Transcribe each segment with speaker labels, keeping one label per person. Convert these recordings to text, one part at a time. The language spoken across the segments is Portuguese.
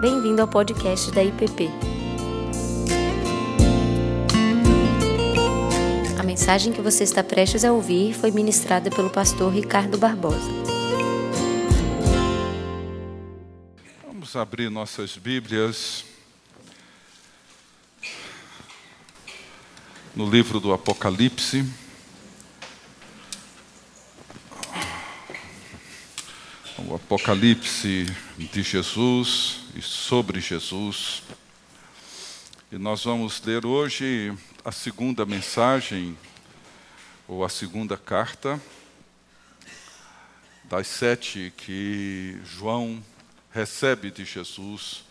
Speaker 1: Bem-vindo ao podcast da IPP. A mensagem que você está prestes a ouvir foi ministrada pelo pastor Ricardo Barbosa.
Speaker 2: Vamos abrir nossas Bíblias no livro do Apocalipse. O Apocalipse de Jesus e sobre Jesus. E nós vamos ler hoje a segunda mensagem, ou a segunda carta, das sete que João recebe de Jesus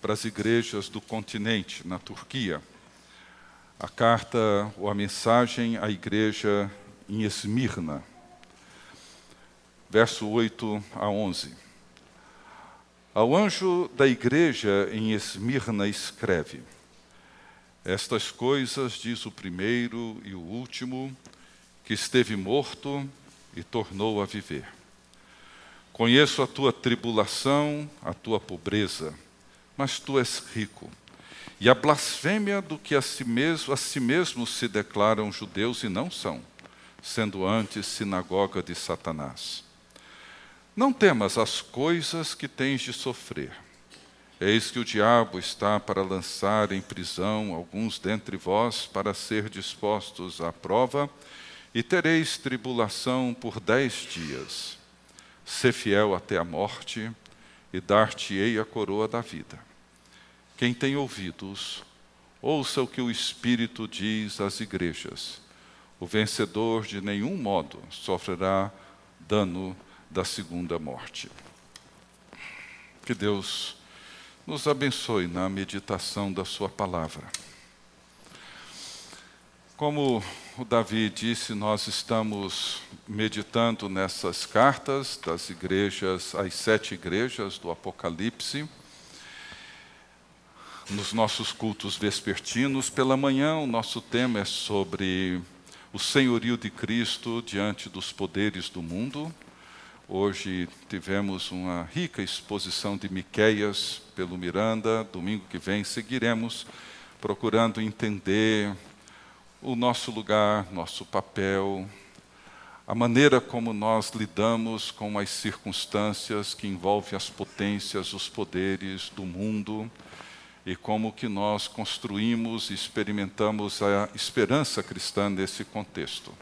Speaker 2: para as igrejas do continente, na Turquia. A carta ou a mensagem à igreja em Esmirna, verso 8 a 11. Ao anjo da igreja em Esmirna escreve: Estas coisas diz o primeiro e o último, que esteve morto e tornou a viver. Conheço a tua tribulação, a tua pobreza, mas tu és rico. E a blasfêmia do que a si mesmo, a si mesmo se declaram judeus e não são, sendo antes sinagoga de Satanás. Não temas as coisas que tens de sofrer. Eis que o diabo está para lançar em prisão alguns dentre vós para ser dispostos à prova, e tereis tribulação por dez dias. Sê fiel até a morte, e dar-te-ei a coroa da vida. Quem tem ouvidos, ouça o que o Espírito diz às igrejas. O vencedor de nenhum modo sofrerá dano da segunda morte. Que Deus nos abençoe na meditação da Sua palavra. Como o Davi disse, nós estamos meditando nessas cartas das igrejas, as sete igrejas do Apocalipse. Nos nossos cultos vespertinos, pela manhã, o nosso tema é sobre o senhorio de Cristo diante dos poderes do mundo. Hoje tivemos uma rica exposição de Miqueias pelo Miranda. Domingo que vem seguiremos procurando entender o nosso lugar, nosso papel, a maneira como nós lidamos com as circunstâncias que envolvem as potências, os poderes do mundo e como que nós construímos e experimentamos a esperança cristã nesse contexto.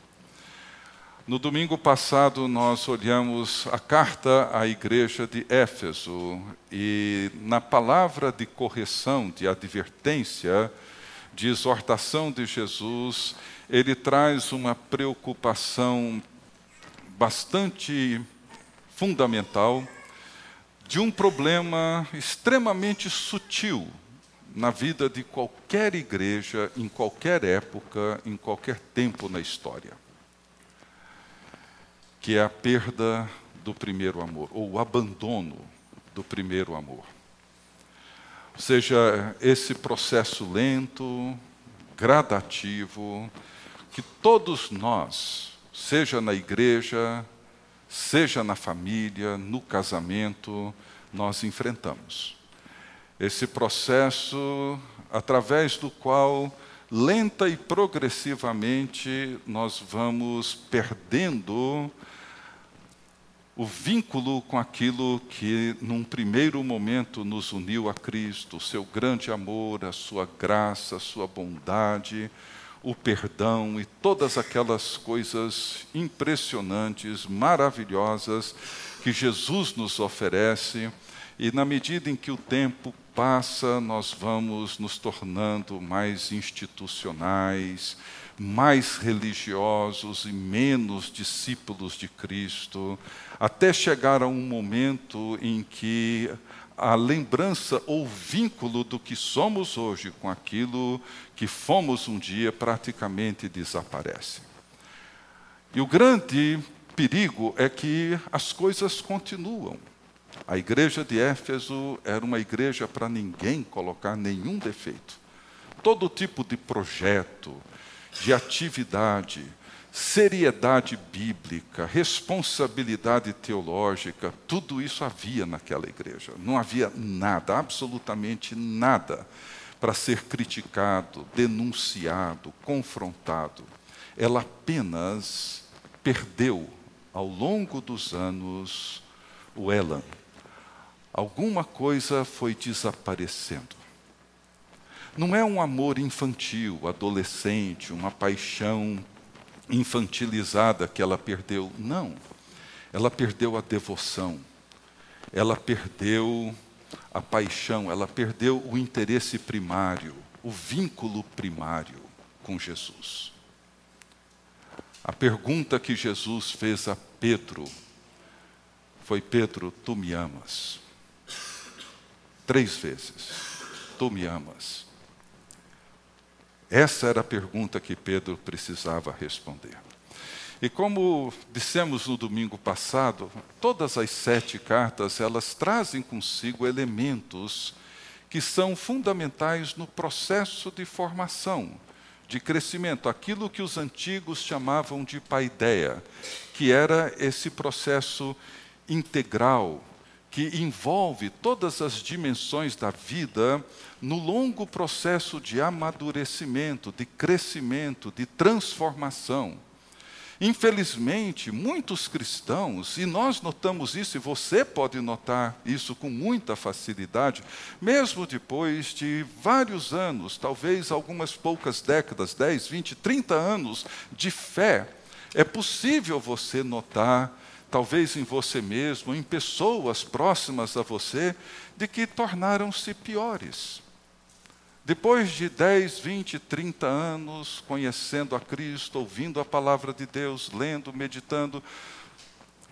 Speaker 2: No domingo passado, nós olhamos a carta à igreja de Éfeso e, na palavra de correção, de advertência, de exortação de Jesus, ele traz uma preocupação bastante fundamental de um problema extremamente sutil na vida de qualquer igreja, em qualquer época, em qualquer tempo na história que é a perda do primeiro amor, ou o abandono do primeiro amor. Ou seja, esse processo lento, gradativo, que todos nós, seja na igreja, seja na família, no casamento, nós enfrentamos. Esse processo através do qual lenta e progressivamente nós vamos perdendo o vínculo com aquilo que, num primeiro momento, nos uniu a Cristo, o seu grande amor, a sua graça, a sua bondade, o perdão e todas aquelas coisas impressionantes, maravilhosas que Jesus nos oferece. E na medida em que o tempo passa, nós vamos nos tornando mais institucionais, mais religiosos e menos discípulos de Cristo, até chegar a um momento em que a lembrança ou vínculo do que somos hoje com aquilo que fomos um dia praticamente desaparece. E o grande perigo é que as coisas continuam. A igreja de Éfeso era uma igreja para ninguém colocar nenhum defeito. Todo tipo de projeto, de atividade, seriedade bíblica, responsabilidade teológica, tudo isso havia naquela igreja. Não havia nada, absolutamente nada, para ser criticado, denunciado, confrontado. Ela apenas perdeu, ao longo dos anos, o elan. Alguma coisa foi desaparecendo. Não é um amor infantil, adolescente, uma paixão infantilizada que ela perdeu. Não. Ela perdeu a devoção, ela perdeu a paixão, ela perdeu o interesse primário, o vínculo primário com Jesus. A pergunta que Jesus fez a Pedro foi: Pedro, tu me amas? Três vezes: Tu me amas? Essa era a pergunta que Pedro precisava responder. E como dissemos no domingo passado, todas as sete cartas elas trazem consigo elementos que são fundamentais no processo de formação, de crescimento, aquilo que os antigos chamavam de paideia, que era esse processo integral que envolve todas as dimensões da vida no longo processo de amadurecimento, de crescimento, de transformação. Infelizmente, muitos cristãos, e nós notamos isso, e você pode notar isso com muita facilidade, mesmo depois de vários anos, talvez algumas poucas décadas, 10, 20, 30 anos de fé, é possível você notar talvez em você mesmo, em pessoas próximas a você, de que tornaram-se piores. Depois de 10, 20, 30 anos conhecendo a Cristo, ouvindo a palavra de Deus, lendo, meditando,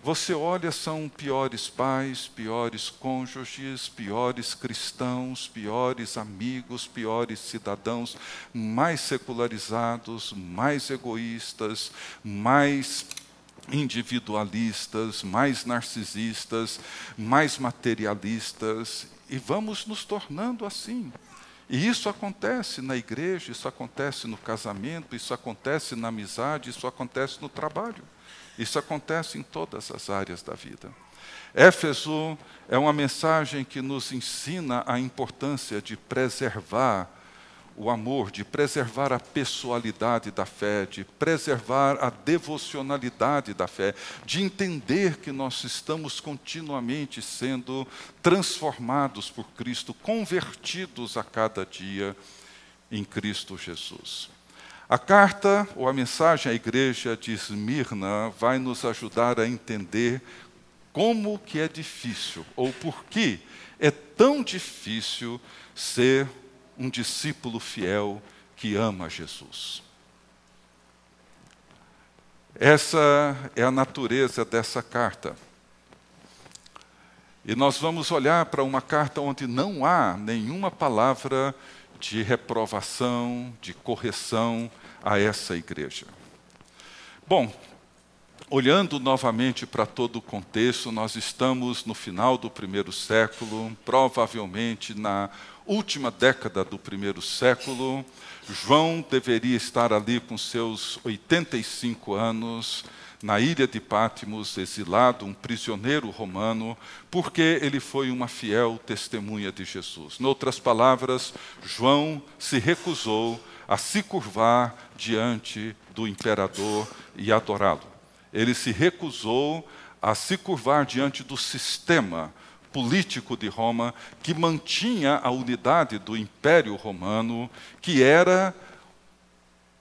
Speaker 2: você olha, são piores pais, piores cônjuges, piores cristãos, piores amigos, piores cidadãos, mais secularizados, mais egoístas, mais individualistas, mais narcisistas, mais materialistas, e vamos nos tornando assim. E isso acontece na igreja, isso acontece no casamento, isso acontece na amizade, isso acontece no trabalho. Isso acontece em todas as áreas da vida. Éfeso é uma mensagem que nos ensina a importância de preservar o amor, de preservar a pessoalidade da fé, de preservar a devocionalidade da fé, de entender que nós estamos continuamente sendo transformados por Cristo, convertidos a cada dia em Cristo Jesus. A carta ou a mensagem à igreja de Esmirna vai nos ajudar a entender como que é difícil ou por que é tão difícil ser um discípulo fiel que ama Jesus. Essa é a natureza dessa carta. E nós vamos olhar para uma carta onde não há nenhuma palavra de reprovação, de correção a essa igreja. Bom, olhando novamente para todo o contexto, nós estamos no final do primeiro século, provavelmente na última década do primeiro século. João deveria estar ali com seus 85 anos, na ilha de Pátimos, exilado, um prisioneiro romano, porque ele foi uma fiel testemunha de Jesus. Em outras palavras, João se recusou a se curvar diante do imperador e adorá-lo. Ele se recusou a se curvar diante do sistema político de Roma que mantinha a unidade do Império Romano, que era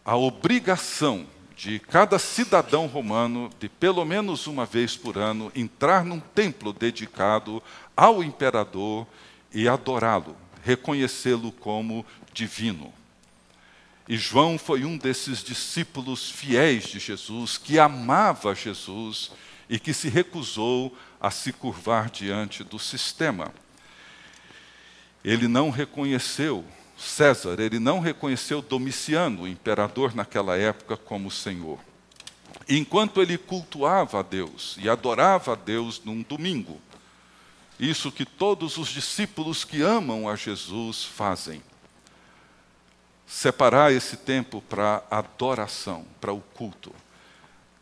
Speaker 2: a obrigação de cada cidadão romano de pelo menos uma vez por ano entrar num templo dedicado ao imperador e adorá-lo, reconhecê-lo como divino. E João foi um desses discípulos fiéis de Jesus, que amava Jesus e que se recusou a se curvar diante do sistema. Ele não reconheceu César, ele não reconheceu Domiciano, o imperador naquela época, como Senhor. Enquanto ele cultuava a Deus e adorava a Deus num domingo, isso que todos os discípulos que amam a Jesus fazem. Separar esse tempo para adoração, para o culto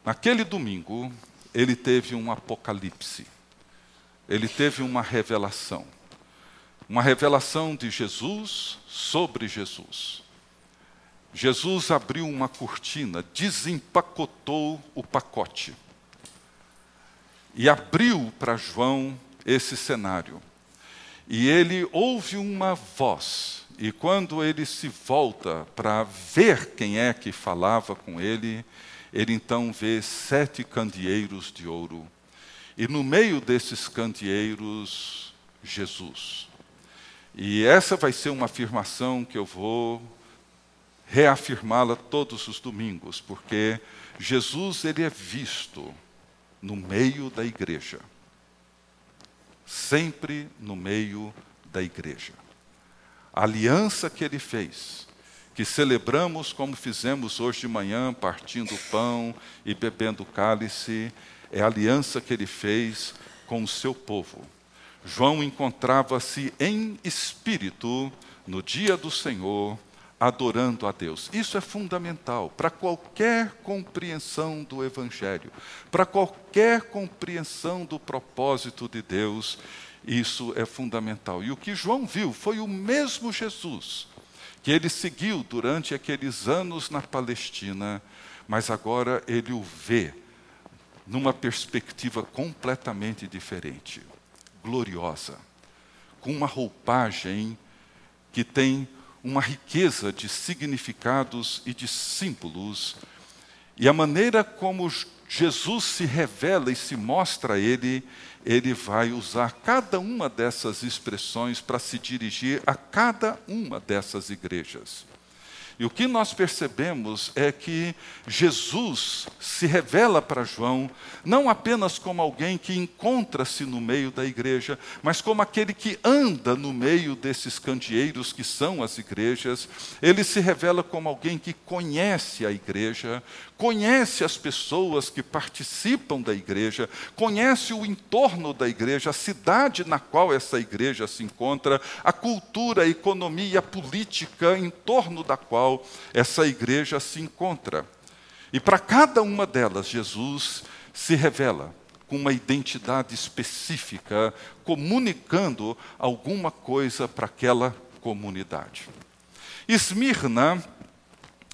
Speaker 2: Naquele domingo, ele teve um apocalipse, ele teve uma revelação. Uma revelação de Jesus sobre Jesus. Jesus abriu uma cortina, desempacotou o pacote e abriu para João esse cenário. E ele ouve uma voz, e quando ele se volta para ver quem é que falava com ele, ele então vê sete candeeiros de ouro, e no meio desses candeeiros, Jesus. E essa vai ser uma afirmação que eu vou reafirmá-la todos os domingos, porque Jesus ele é visto no meio da igreja. Sempre no meio da igreja. A aliança que ele fez, que celebramos como fizemos hoje de manhã, partindo o pão e bebendo o cálice, é a aliança que ele fez com o seu povo. João encontrava-se em espírito no dia do Senhor, adorando a Deus. Isso é fundamental para qualquer compreensão do Evangelho, para qualquer compreensão do propósito de Deus. Isso é fundamental. E o que João viu foi o mesmo Jesus que ele seguiu durante aqueles anos na Palestina, mas agora ele o vê numa perspectiva completamente diferente gloriosa, com uma roupagem que tem uma riqueza de significados e de símbolos. E a maneira como Jesus se revela e se mostra a ele, ele vai usar cada uma dessas expressões para se dirigir a cada uma dessas igrejas. E o que nós percebemos é que Jesus se revela para João não apenas como alguém que encontra-se no meio da igreja, mas como aquele que anda no meio desses candeeiros que são as igrejas. Ele se revela como alguém que conhece a igreja, conhece as pessoas que participam da igreja, conhece o entorno da igreja, a cidade na qual essa igreja se encontra, a cultura, a economia, a política em torno da qual essa igreja se encontra. E para cada uma delas, Jesus se revela com uma identidade específica, comunicando alguma coisa para aquela comunidade. Esmirna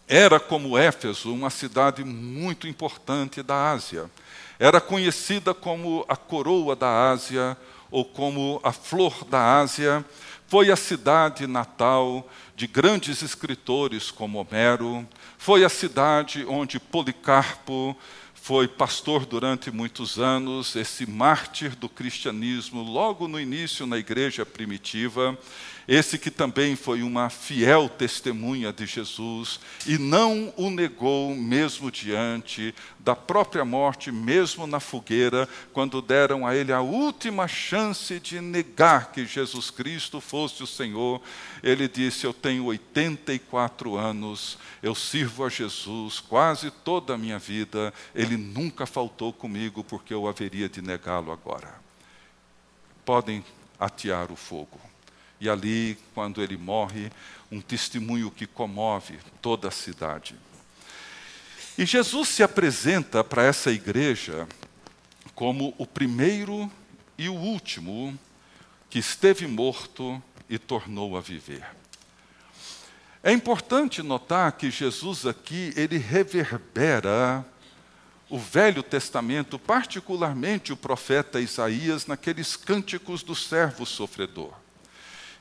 Speaker 2: era, como Éfeso, uma cidade muito importante da Ásia. Era conhecida como a coroa da Ásia ou como a flor da Ásia. Foi a cidade natal de grandes escritores como Homero. Foi a cidade onde Policarpo foi pastor durante muitos anos, esse mártir do cristianismo, logo no início na igreja primitiva. Esse que também foi uma fiel testemunha de Jesus e não o negou, mesmo diante da própria morte, mesmo na fogueira, quando deram a ele a última chance de negar que Jesus Cristo fosse o Senhor. Ele disse: Eu tenho 84 anos, eu sirvo a Jesus quase toda a minha vida, ele nunca faltou comigo, porque eu haveria de negá-lo agora. Podem atear o fogo. E ali, quando ele morre, um testemunho que comove toda a cidade. E Jesus se apresenta para essa igreja como o primeiro e o último que esteve morto e tornou a viver. É importante notar que Jesus aqui ele reverbera o Velho Testamento, particularmente o profeta Isaías, naqueles cânticos do servo sofredor.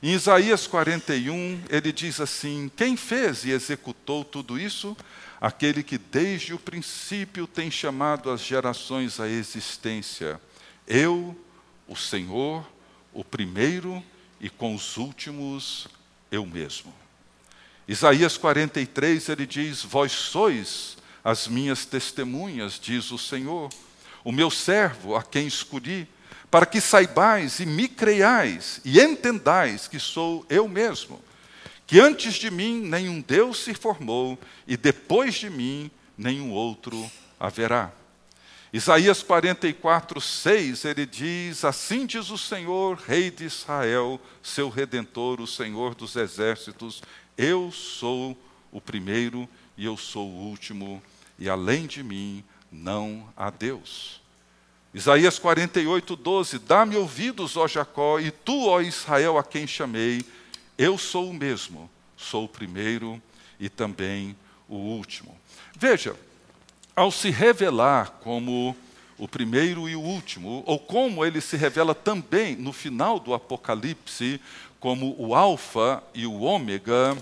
Speaker 2: Em Isaías 41, ele diz assim: Quem fez e executou tudo isso? Aquele que desde o princípio tem chamado as gerações à existência. Eu, o Senhor, o primeiro e com os últimos, eu mesmo. Isaías 43, ele diz: Vós sois as minhas testemunhas, diz o Senhor, o meu servo a quem escolhi para que saibais e me creiais e entendais que sou eu mesmo, que antes de mim nenhum Deus se formou e depois de mim nenhum outro haverá. Isaías 44, 6, ele diz: Assim diz o Senhor, Rei de Israel, seu redentor, o Senhor dos exércitos: Eu sou o primeiro e eu sou o último, e além de mim não a Deus. Isaías 48, 12: Dá-me ouvidos, ó Jacó, e tu, ó Israel, a quem chamei, eu sou o mesmo, sou o primeiro e também o último. Veja, ao se revelar como o primeiro e o último, ou como ele se revela também no final do Apocalipse, como o Alfa e o Ômega,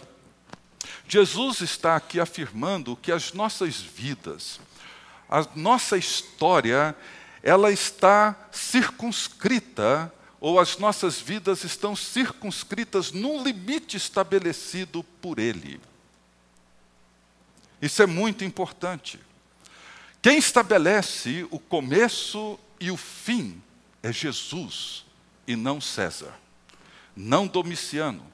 Speaker 2: Jesus está aqui afirmando que as nossas vidas, a nossa história, ela está circunscrita, ou as nossas vidas estão circunscritas num limite estabelecido por Ele. Isso é muito importante. Quem estabelece o começo e o fim é Jesus e não César, não Domiciano.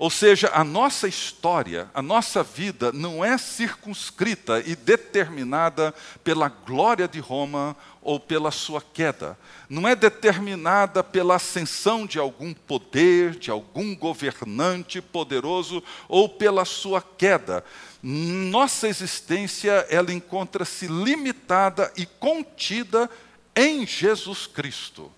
Speaker 2: Ou seja, a nossa história, a nossa vida não é circunscrita e determinada pela glória de Roma ou pela sua queda. Não é determinada pela ascensão de algum poder, de algum governante poderoso ou pela sua queda nossa existência ela encontra-se limitada e contida em Jesus Cristo.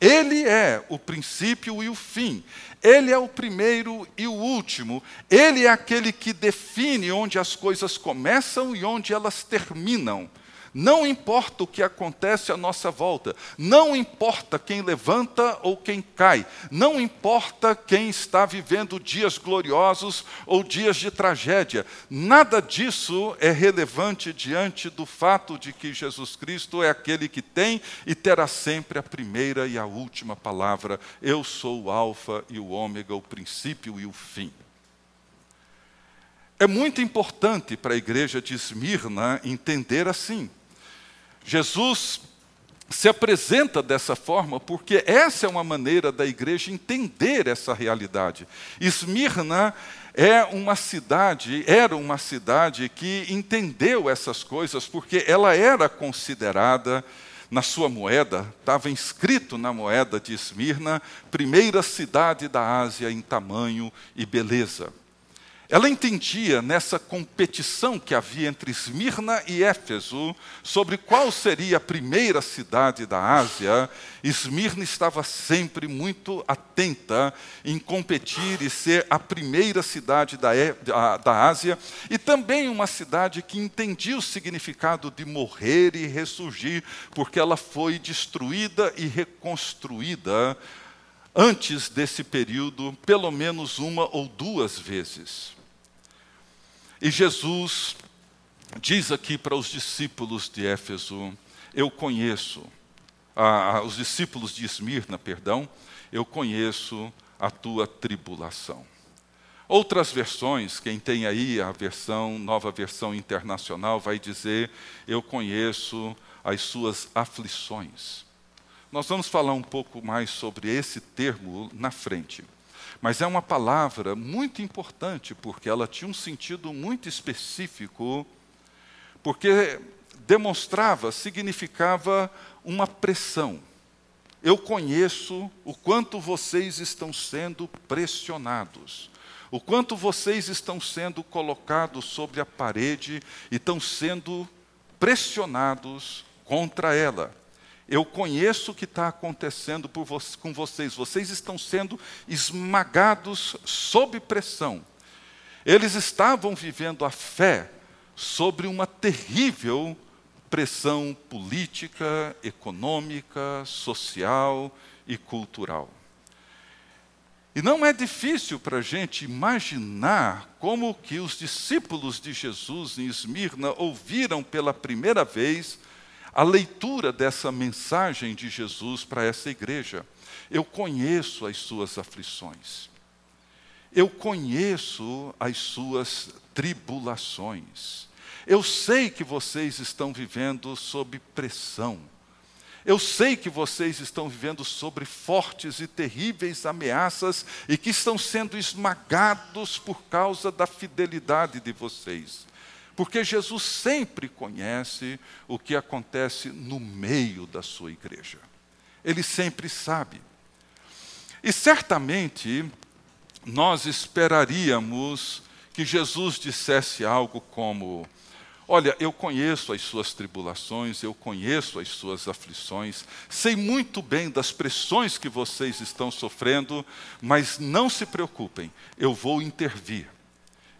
Speaker 2: Ele é o princípio e o fim. Ele é o primeiro e o último. Ele é aquele que define onde as coisas começam e onde elas terminam. Não importa o que acontece à nossa volta, não importa quem levanta ou quem cai, não importa quem está vivendo dias gloriosos ou dias de tragédia, nada disso é relevante diante do fato de que Jesus Cristo é aquele que tem e terá sempre a primeira e a última palavra. Eu sou o Alfa e o Ômega, o princípio e o fim. É muito importante para a igreja de Esmirna entender assim. Jesus se apresenta dessa forma porque essa é uma maneira da igreja entender essa realidade. Esmirna é uma cidade, era uma cidade que entendeu essas coisas porque ela era considerada na sua moeda, estava inscrito na moeda de Esmirna, primeira cidade da Ásia em tamanho e beleza. Ela entendia nessa competição que havia entre Esmirna e Éfeso sobre qual seria a primeira cidade da Ásia. Esmirna estava sempre muito atenta em competir e ser a primeira cidade da, da, da Ásia, e também uma cidade que entendia o significado de morrer e ressurgir, porque ela foi destruída e reconstruída antes desse período, pelo menos uma ou duas vezes. E Jesus diz aqui para os discípulos de Éfeso: Eu conheço, ah, os discípulos de Esmirna, perdão, eu conheço a tua tribulação. Outras versões, quem tem aí a versão, nova versão internacional, vai dizer: Eu conheço as suas aflições. Nós vamos falar um pouco mais sobre esse termo na frente. Mas é uma palavra muito importante, porque ela tinha um sentido muito específico, porque demonstrava, significava uma pressão. Eu conheço o quanto vocês estão sendo pressionados, o quanto vocês estão sendo colocados sobre a parede e estão sendo pressionados contra ela. Eu conheço o que está acontecendo vo com vocês. Vocês estão sendo esmagados sob pressão. Eles estavam vivendo a fé sobre uma terrível pressão política, econômica, social e cultural. E não é difícil para a gente imaginar como que os discípulos de Jesus em Esmirna ouviram pela primeira vez a leitura dessa mensagem de Jesus para essa igreja. Eu conheço as suas aflições. Eu conheço as suas tribulações. Eu sei que vocês estão vivendo sob pressão. Eu sei que vocês estão vivendo sobre fortes e terríveis ameaças e que estão sendo esmagados por causa da fidelidade de vocês. Porque Jesus sempre conhece o que acontece no meio da sua igreja. Ele sempre sabe. E certamente nós esperaríamos que Jesus dissesse algo como: Olha, eu conheço as suas tribulações, eu conheço as suas aflições, sei muito bem das pressões que vocês estão sofrendo, mas não se preocupem, eu vou intervir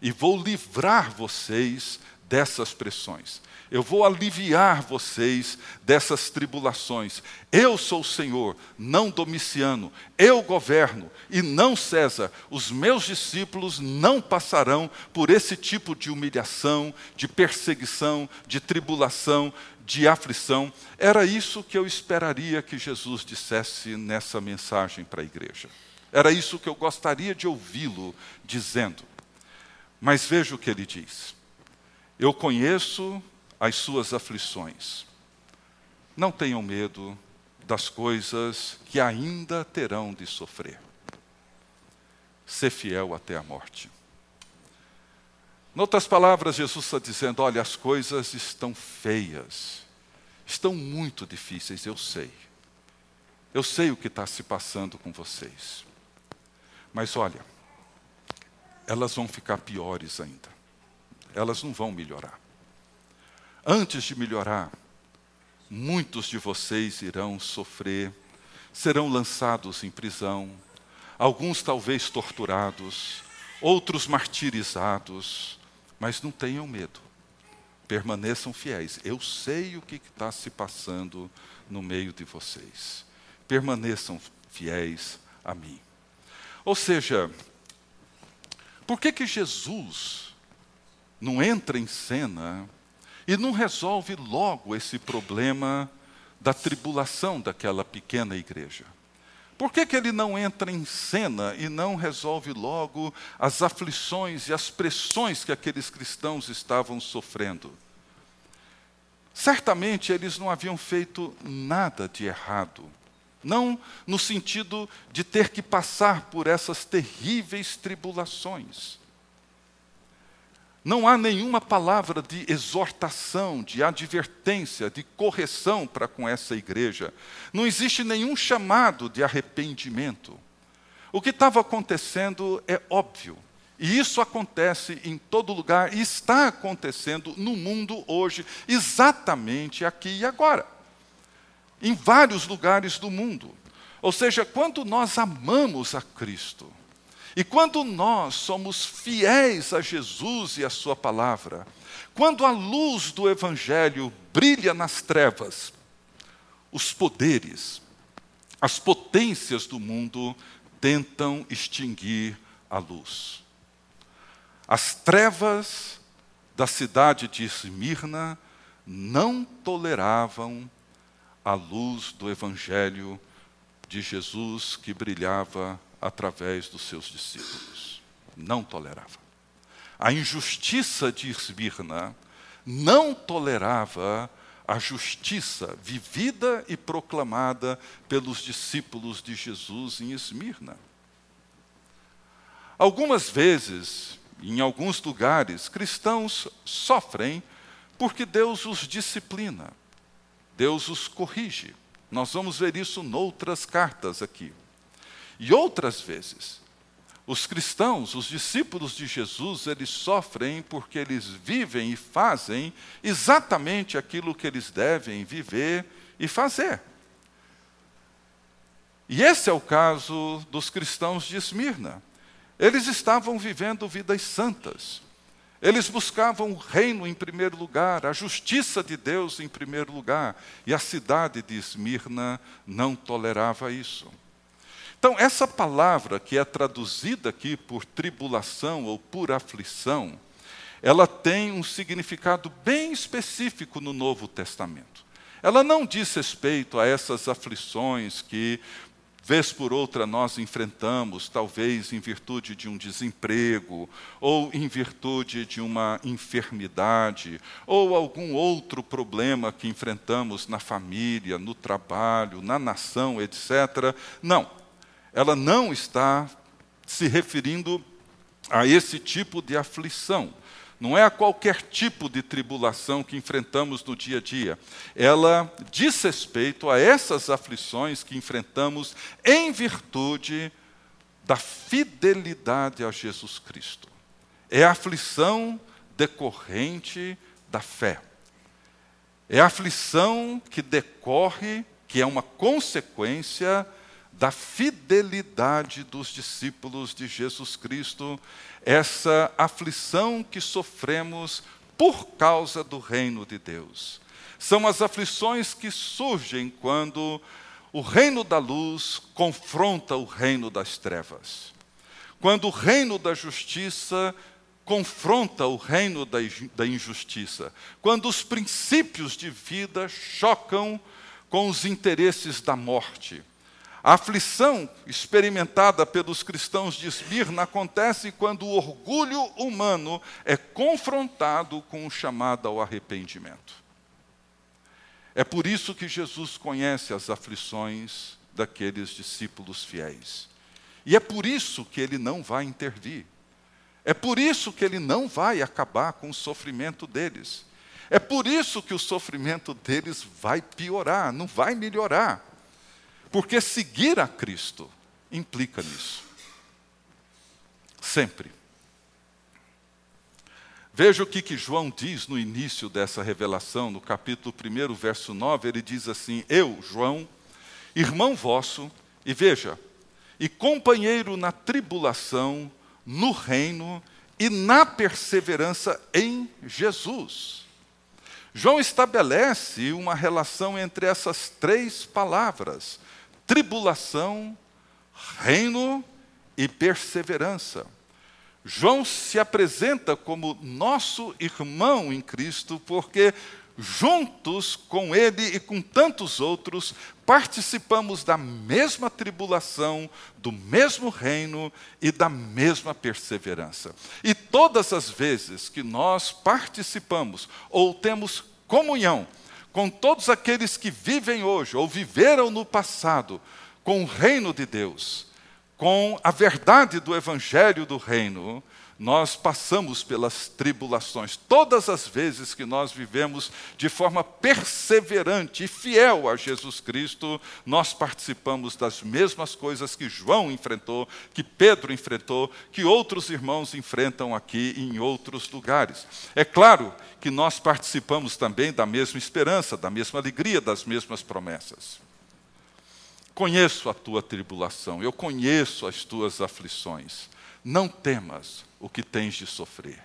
Speaker 2: e vou livrar vocês dessas pressões. Eu vou aliviar vocês dessas tribulações. Eu sou o Senhor, não Domiciano. Eu governo e não César. Os meus discípulos não passarão por esse tipo de humilhação, de perseguição, de tribulação, de aflição. Era isso que eu esperaria que Jesus dissesse nessa mensagem para a igreja. Era isso que eu gostaria de ouvi-lo dizendo. Mas veja o que ele diz. Eu conheço as suas aflições. Não tenham medo das coisas que ainda terão de sofrer. Ser fiel até a morte. Em outras palavras, Jesus está dizendo: olha, as coisas estão feias, estão muito difíceis, eu sei. Eu sei o que está se passando com vocês. Mas olha, elas vão ficar piores ainda. Elas não vão melhorar. Antes de melhorar, muitos de vocês irão sofrer, serão lançados em prisão, alguns talvez torturados, outros martirizados, mas não tenham medo, permaneçam fiéis. Eu sei o que está se passando no meio de vocês. Permaneçam fiéis a mim. Ou seja, por que, que Jesus não entra em cena e não resolve logo esse problema da tribulação daquela pequena igreja. Por que, que ele não entra em cena e não resolve logo as aflições e as pressões que aqueles cristãos estavam sofrendo? Certamente eles não haviam feito nada de errado. Não no sentido de ter que passar por essas terríveis tribulações. Não há nenhuma palavra de exortação, de advertência, de correção para com essa igreja. Não existe nenhum chamado de arrependimento. O que estava acontecendo é óbvio. E isso acontece em todo lugar e está acontecendo no mundo hoje, exatamente aqui e agora. Em vários lugares do mundo. Ou seja, quando nós amamos a Cristo, e quando nós somos fiéis a Jesus e a Sua palavra, quando a luz do Evangelho brilha nas trevas, os poderes, as potências do mundo tentam extinguir a luz. As trevas da cidade de Esmirna não toleravam a luz do Evangelho de Jesus que brilhava através dos seus discípulos. Não tolerava. A injustiça de Esmirna não tolerava a justiça vivida e proclamada pelos discípulos de Jesus em Esmirna. Algumas vezes, em alguns lugares, cristãos sofrem porque Deus os disciplina, Deus os corrige. Nós vamos ver isso noutras cartas aqui. E outras vezes, os cristãos, os discípulos de Jesus, eles sofrem porque eles vivem e fazem exatamente aquilo que eles devem viver e fazer. E esse é o caso dos cristãos de Esmirna. Eles estavam vivendo vidas santas. Eles buscavam o reino em primeiro lugar, a justiça de Deus em primeiro lugar. E a cidade de Esmirna não tolerava isso. Então, essa palavra que é traduzida aqui por tribulação ou por aflição, ela tem um significado bem específico no Novo Testamento. Ela não diz respeito a essas aflições que, vez por outra, nós enfrentamos, talvez em virtude de um desemprego, ou em virtude de uma enfermidade, ou algum outro problema que enfrentamos na família, no trabalho, na nação, etc. Não ela não está se referindo a esse tipo de aflição. Não é a qualquer tipo de tribulação que enfrentamos no dia a dia. Ela diz respeito a essas aflições que enfrentamos em virtude da fidelidade a Jesus Cristo. É a aflição decorrente da fé. É a aflição que decorre, que é uma consequência da fidelidade dos discípulos de Jesus Cristo, essa aflição que sofremos por causa do reino de Deus. São as aflições que surgem quando o reino da luz confronta o reino das trevas. Quando o reino da justiça confronta o reino da injustiça. Quando os princípios de vida chocam com os interesses da morte. A aflição experimentada pelos cristãos de Esmirna acontece quando o orgulho humano é confrontado com o chamado ao arrependimento. É por isso que Jesus conhece as aflições daqueles discípulos fiéis. E é por isso que ele não vai intervir. É por isso que ele não vai acabar com o sofrimento deles. É por isso que o sofrimento deles vai piorar, não vai melhorar. Porque seguir a Cristo implica nisso. Sempre. Veja o que, que João diz no início dessa revelação, no capítulo 1, verso 9, ele diz assim: Eu, João, irmão vosso, e veja, e companheiro na tribulação, no reino e na perseverança em Jesus. João estabelece uma relação entre essas três palavras: tribulação, reino e perseverança. João se apresenta como nosso irmão em Cristo, porque juntos com ele e com tantos outros, participamos da mesma tribulação, do mesmo reino e da mesma perseverança. E todas as vezes que nós participamos ou temos comunhão com todos aqueles que vivem hoje ou viveram no passado com o reino de Deus, com a verdade do evangelho do reino, nós passamos pelas tribulações. Todas as vezes que nós vivemos de forma perseverante e fiel a Jesus Cristo, nós participamos das mesmas coisas que João enfrentou, que Pedro enfrentou, que outros irmãos enfrentam aqui em outros lugares. É claro que nós participamos também da mesma esperança, da mesma alegria, das mesmas promessas. Conheço a tua tribulação, eu conheço as tuas aflições. Não temas, o que tens de sofrer.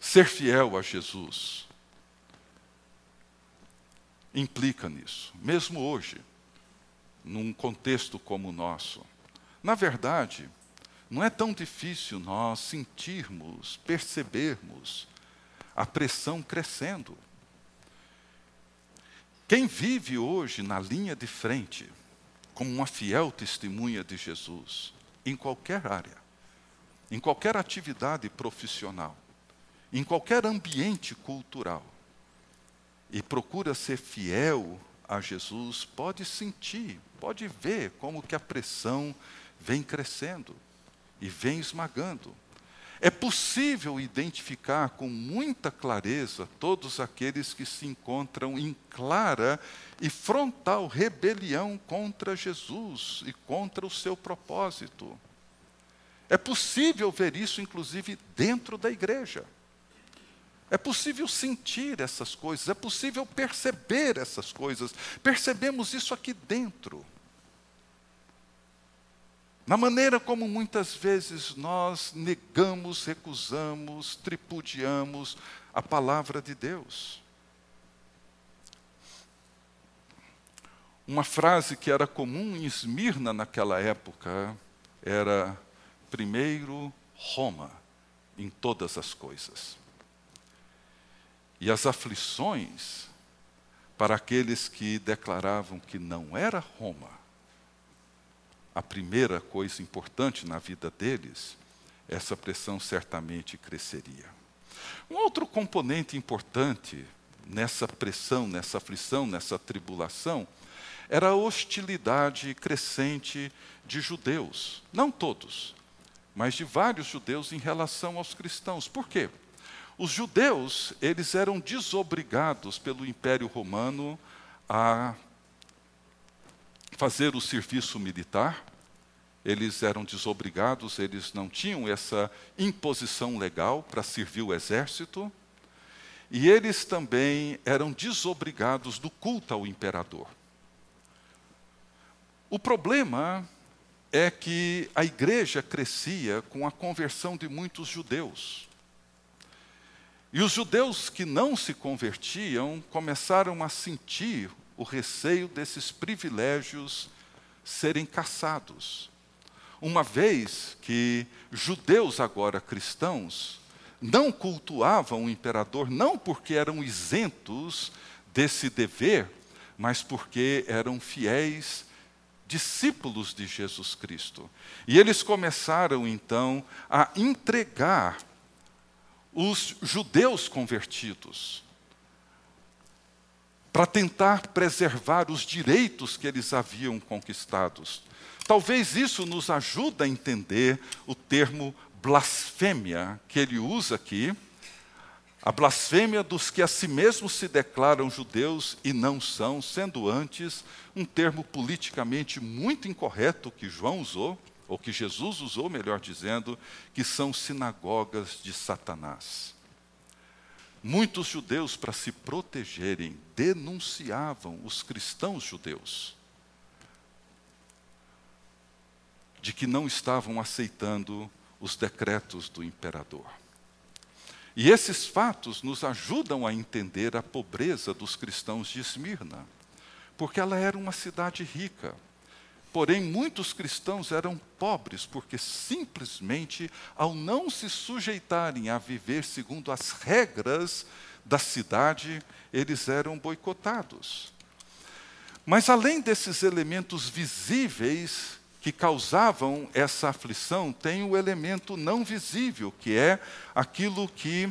Speaker 2: Ser fiel a Jesus implica nisso, mesmo hoje, num contexto como o nosso. Na verdade, não é tão difícil nós sentirmos, percebermos a pressão crescendo. Quem vive hoje na linha de frente, como uma fiel testemunha de Jesus, em qualquer área, em qualquer atividade profissional, em qualquer ambiente cultural, e procura ser fiel a Jesus, pode sentir, pode ver como que a pressão vem crescendo e vem esmagando. É possível identificar com muita clareza todos aqueles que se encontram em clara e frontal rebelião contra Jesus e contra o seu propósito. É possível ver isso, inclusive, dentro da igreja. É possível sentir essas coisas, é possível perceber essas coisas. Percebemos isso aqui dentro. Na maneira como muitas vezes nós negamos, recusamos, tripudiamos a palavra de Deus. Uma frase que era comum em Esmirna naquela época era: primeiro Roma em todas as coisas. E as aflições para aqueles que declaravam que não era Roma a primeira coisa importante na vida deles, essa pressão certamente cresceria. Um outro componente importante nessa pressão, nessa aflição, nessa tribulação, era a hostilidade crescente de judeus. Não todos, mas de vários judeus em relação aos cristãos. Por quê? Os judeus, eles eram desobrigados pelo Império Romano a fazer o serviço militar eles eram desobrigados, eles não tinham essa imposição legal para servir o exército, e eles também eram desobrigados do culto ao imperador. O problema é que a igreja crescia com a conversão de muitos judeus. E os judeus que não se convertiam começaram a sentir o receio desses privilégios serem caçados. Uma vez que judeus, agora cristãos, não cultuavam o imperador, não porque eram isentos desse dever, mas porque eram fiéis discípulos de Jesus Cristo. E eles começaram então a entregar os judeus convertidos para tentar preservar os direitos que eles haviam conquistados. Talvez isso nos ajude a entender o termo blasfêmia que ele usa aqui, a blasfêmia dos que a si mesmos se declaram judeus e não são, sendo antes um termo politicamente muito incorreto que João usou, ou que Jesus usou, melhor dizendo, que são sinagogas de Satanás. Muitos judeus, para se protegerem, denunciavam os cristãos judeus de que não estavam aceitando os decretos do imperador. E esses fatos nos ajudam a entender a pobreza dos cristãos de Esmirna, porque ela era uma cidade rica. Porém, muitos cristãos eram pobres, porque simplesmente, ao não se sujeitarem a viver segundo as regras da cidade, eles eram boicotados. Mas, além desses elementos visíveis que causavam essa aflição tem o elemento não visível, que é aquilo que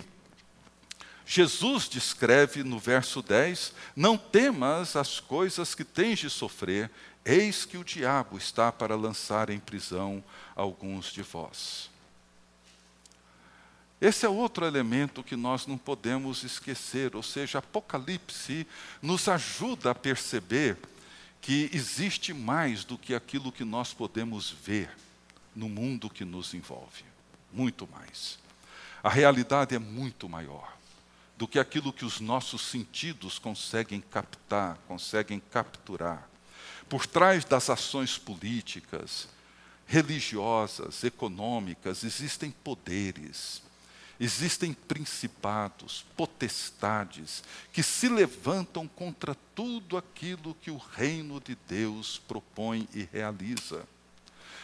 Speaker 2: Jesus descreve no verso 10: Não temas as coisas que tens de sofrer, eis que o diabo está para lançar em prisão alguns de vós. Esse é outro elemento que nós não podemos esquecer, ou seja, Apocalipse nos ajuda a perceber que existe mais do que aquilo que nós podemos ver no mundo que nos envolve. Muito mais. A realidade é muito maior do que aquilo que os nossos sentidos conseguem captar, conseguem capturar. Por trás das ações políticas, religiosas, econômicas, existem poderes, Existem principados, potestades, que se levantam contra tudo aquilo que o reino de Deus propõe e realiza.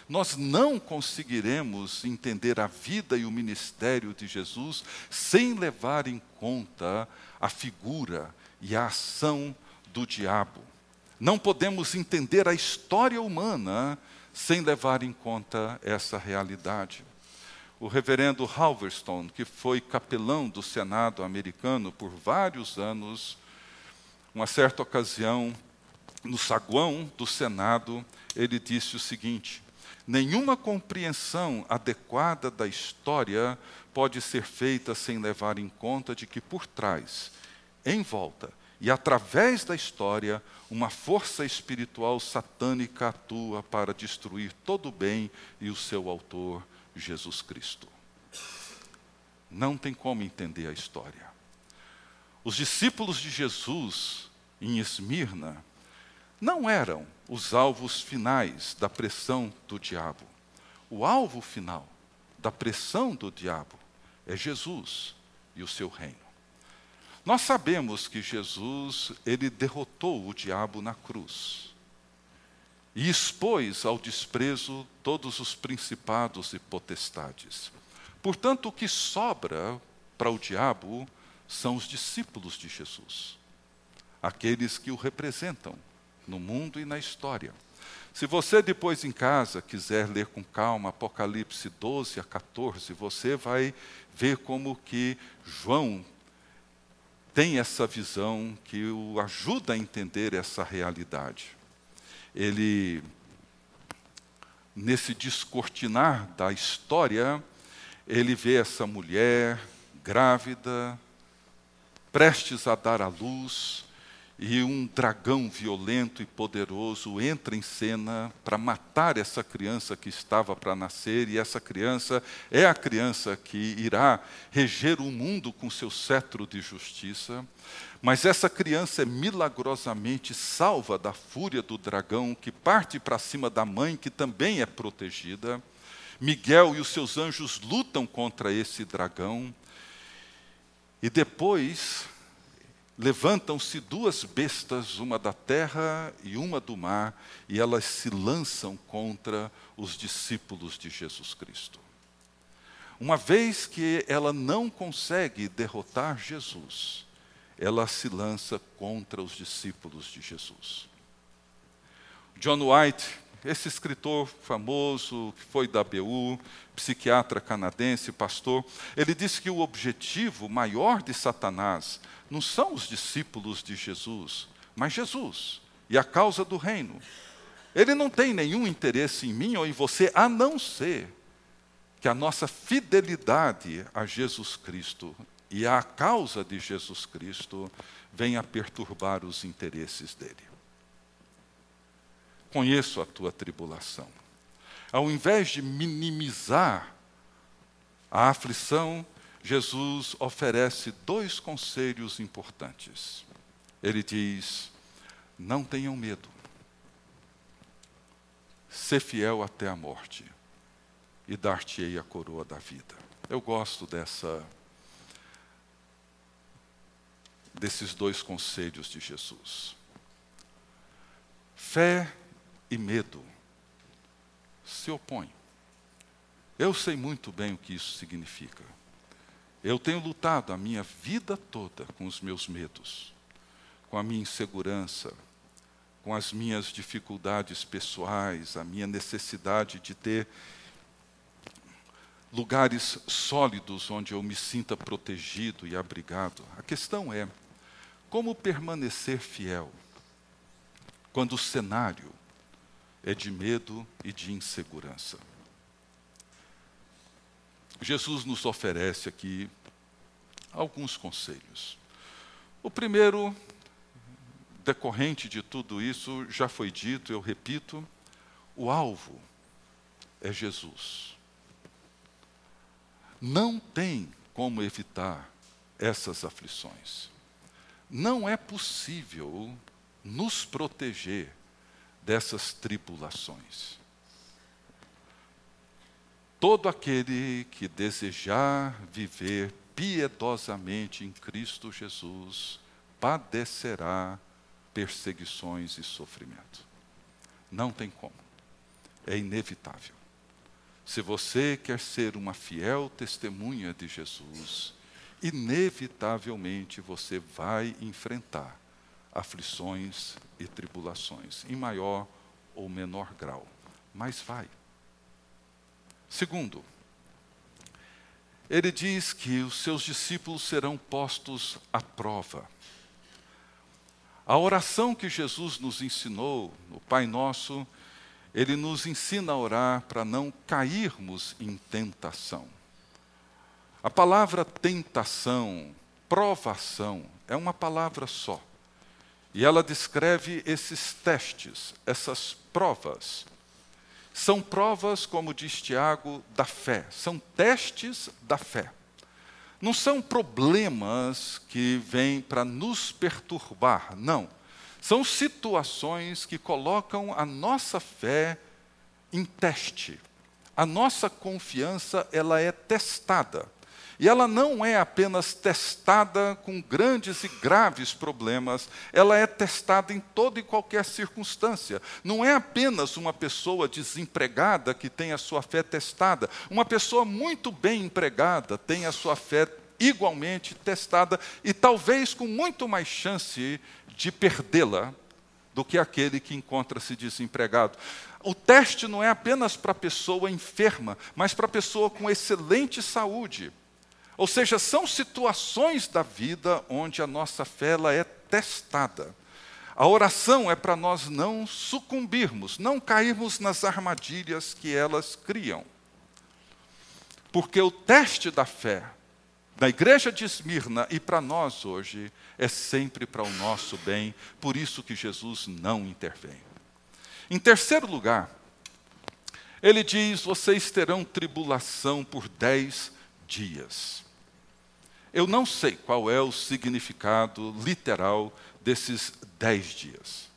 Speaker 2: Nós não conseguiremos entender a vida e o ministério de Jesus sem levar em conta a figura e a ação do diabo. Não podemos entender a história humana sem levar em conta essa realidade. O reverendo Halverstone, que foi capelão do Senado americano por vários anos, uma certa ocasião, no saguão do Senado, ele disse o seguinte: nenhuma compreensão adequada da história pode ser feita sem levar em conta de que por trás, em volta e através da história, uma força espiritual satânica atua para destruir todo o bem e o seu autor, Jesus Cristo. Não tem como entender a história. Os discípulos de Jesus em Esmirna não eram os alvos finais da pressão do diabo. O alvo final da pressão do diabo é Jesus e o seu reino. Nós sabemos que Jesus, ele derrotou o diabo na cruz e expôs ao desprezo todos os principados e potestades. Portanto, o que sobra para o diabo são os discípulos de Jesus, aqueles que o representam no mundo e na história. Se você depois em casa quiser ler com calma Apocalipse 12 a 14, você vai ver como que João tem essa visão que o ajuda a entender essa realidade. Ele, nesse descortinar da história, ele vê essa mulher grávida, prestes a dar à luz, e um dragão violento e poderoso entra em cena para matar essa criança que estava para nascer, e essa criança é a criança que irá reger o mundo com seu cetro de justiça. Mas essa criança é milagrosamente salva da fúria do dragão, que parte para cima da mãe, que também é protegida. Miguel e os seus anjos lutam contra esse dragão. E depois levantam-se duas bestas, uma da terra e uma do mar, e elas se lançam contra os discípulos de Jesus Cristo. Uma vez que ela não consegue derrotar Jesus, ela se lança contra os discípulos de Jesus. John White, esse escritor famoso que foi da BU, psiquiatra canadense, pastor, ele disse que o objetivo maior de Satanás não são os discípulos de Jesus, mas Jesus e a causa do reino. Ele não tem nenhum interesse em mim ou em você, a não ser que a nossa fidelidade a Jesus Cristo e à causa de Jesus Cristo venha perturbar os interesses dele. Conheço a tua tribulação. Ao invés de minimizar a aflição, Jesus oferece dois conselhos importantes. Ele diz: não tenham medo, ser fiel até a morte, e dar-te-ei a coroa da vida. Eu gosto dessa desses dois conselhos de Jesus. Fé e medo se opõem. Eu sei muito bem o que isso significa. Eu tenho lutado a minha vida toda com os meus medos, com a minha insegurança, com as minhas dificuldades pessoais, a minha necessidade de ter lugares sólidos onde eu me sinta protegido e abrigado. A questão é como permanecer fiel quando o cenário é de medo e de insegurança. Jesus nos oferece aqui alguns conselhos. O primeiro, decorrente de tudo isso, já foi dito, eu repito, o alvo é Jesus. Não tem como evitar essas aflições. Não é possível nos proteger dessas tribulações. Todo aquele que desejar viver piedosamente em Cristo Jesus padecerá perseguições e sofrimento. Não tem como. É inevitável. Se você quer ser uma fiel testemunha de Jesus, inevitavelmente você vai enfrentar aflições e tribulações, em maior ou menor grau. Mas vai. Segundo, ele diz que os seus discípulos serão postos à prova. A oração que Jesus nos ensinou, o Pai Nosso, ele nos ensina a orar para não cairmos em tentação. A palavra tentação, provação, é uma palavra só. E ela descreve esses testes, essas provas são provas, como diz Tiago, da fé, são testes da fé. Não são problemas que vêm para nos perturbar, não. São situações que colocam a nossa fé em teste. A nossa confiança, ela é testada. E ela não é apenas testada com grandes e graves problemas, ela é testada em toda e qualquer circunstância. Não é apenas uma pessoa desempregada que tem a sua fé testada. Uma pessoa muito bem empregada tem a sua fé igualmente testada e talvez com muito mais chance de perdê-la do que aquele que encontra-se desempregado. O teste não é apenas para a pessoa enferma, mas para a pessoa com excelente saúde. Ou seja, são situações da vida onde a nossa fé ela é testada. A oração é para nós não sucumbirmos, não cairmos nas armadilhas que elas criam. Porque o teste da fé da igreja de Esmirna e para nós hoje é sempre para o nosso bem, por isso que Jesus não intervém. Em terceiro lugar, ele diz: vocês terão tribulação por dez dias. Eu não sei qual é o significado literal desses dez dias.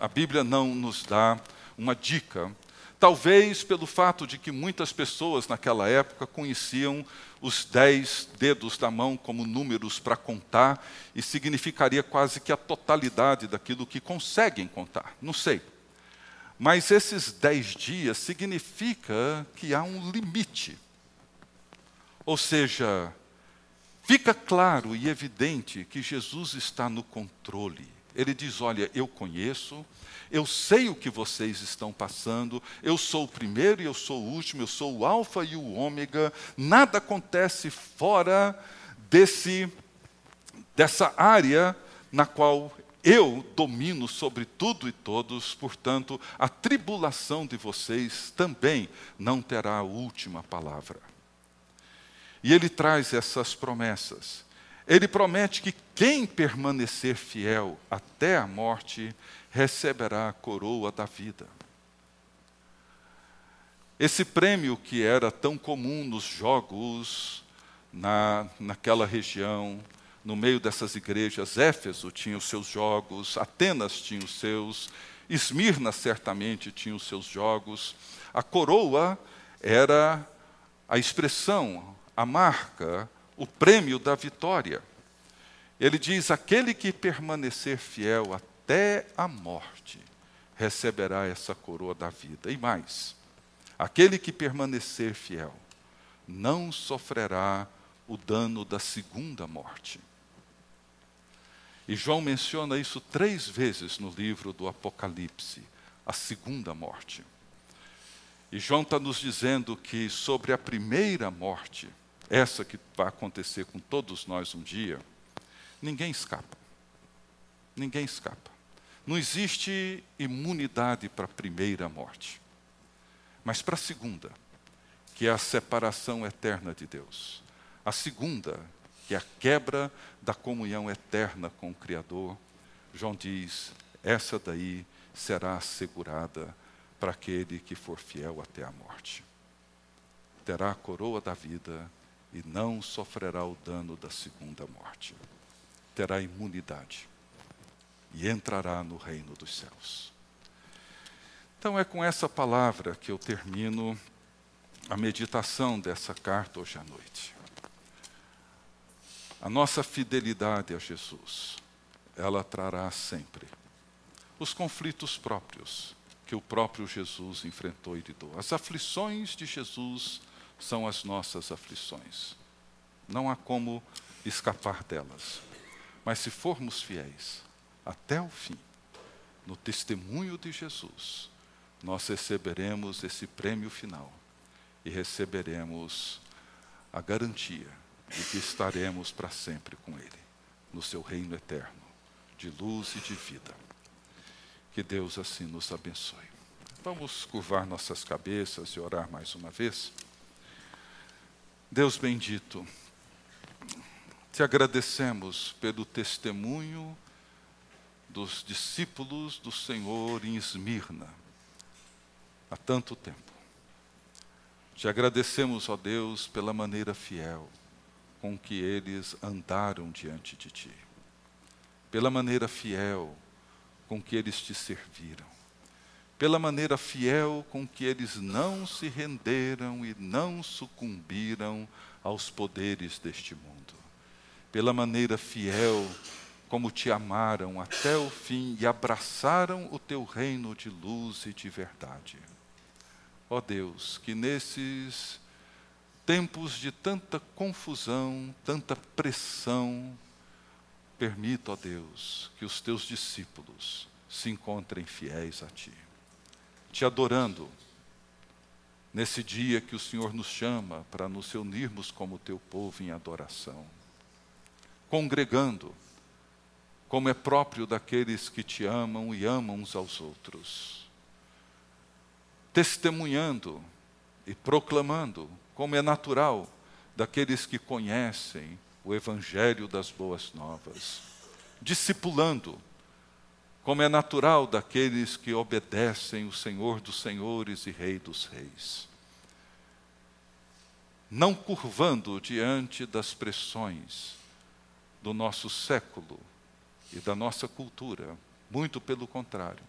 Speaker 2: A Bíblia não nos dá uma dica, talvez pelo fato de que muitas pessoas naquela época conheciam os dez dedos da mão como números para contar, e significaria quase que a totalidade daquilo que conseguem contar. Não sei. Mas esses dez dias significa que há um limite. Ou seja, fica claro e evidente que Jesus está no controle. Ele diz: Olha, eu conheço, eu sei o que vocês estão passando, eu sou o primeiro e eu sou o último, eu sou o Alfa e o Ômega, nada acontece fora desse, dessa área na qual eu domino sobre tudo e todos, portanto, a tribulação de vocês também não terá a última palavra. E ele traz essas promessas. Ele promete que quem permanecer fiel até a morte receberá a coroa da vida. Esse prêmio que era tão comum nos jogos na, naquela região, no meio dessas igrejas, Éfeso tinha os seus jogos, Atenas tinha os seus, Esmirna certamente tinha os seus jogos. A coroa era a expressão, a marca, o prêmio da vitória. Ele diz: aquele que permanecer fiel até a morte receberá essa coroa da vida. E mais, aquele que permanecer fiel não sofrerá o dano da segunda morte. E João menciona isso três vezes no livro do Apocalipse, a segunda morte. E João está nos dizendo que sobre a primeira morte, essa que vai acontecer com todos nós um dia, ninguém escapa. Ninguém escapa. Não existe imunidade para a primeira morte. Mas para a segunda, que é a separação eterna de Deus. A segunda, que é a quebra da comunhão eterna com o Criador, João diz: essa daí será assegurada para aquele que for fiel até a morte. Terá a coroa da vida e não sofrerá o dano da segunda morte. Terá imunidade e entrará no reino dos céus. Então é com essa palavra que eu termino a meditação dessa carta hoje à noite. A nossa fidelidade a Jesus, ela trará sempre os conflitos próprios que o próprio Jesus enfrentou e lidou. As aflições de Jesus são as nossas aflições. Não há como escapar delas. Mas se formos fiéis até o fim, no testemunho de Jesus, nós receberemos esse prêmio final e receberemos a garantia de que estaremos para sempre com Ele, no seu reino eterno, de luz e de vida. Que Deus assim nos abençoe. Vamos curvar nossas cabeças e orar mais uma vez. Deus bendito, te agradecemos pelo testemunho dos discípulos do Senhor em Esmirna, há tanto tempo. Te agradecemos, ó Deus, pela maneira fiel com que eles andaram diante de Ti, pela maneira fiel com que eles te serviram, pela maneira fiel com que eles não se renderam e não sucumbiram aos poderes deste mundo, pela maneira fiel como te amaram até o fim e abraçaram o teu reino de luz e de verdade. Ó Deus, que nesses tempos de tanta confusão, tanta pressão, permita, ó Deus, que os teus discípulos se encontrem fiéis a Ti, te adorando nesse dia que o Senhor nos chama para nos unirmos como Teu povo em adoração, congregando, como é próprio daqueles que Te amam e amam uns aos outros, testemunhando e proclamando como é natural, daqueles que conhecem o Evangelho das Boas Novas, discipulando, como é natural daqueles que obedecem o Senhor dos Senhores e Rei dos Reis. Não curvando diante das pressões do nosso século e da nossa cultura, muito pelo contrário,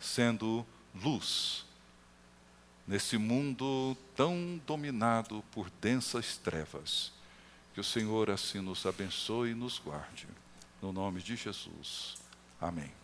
Speaker 2: sendo luz nesse mundo tão dominado por densas trevas. Que o Senhor assim nos abençoe e nos guarde. No nome de Jesus. Amém.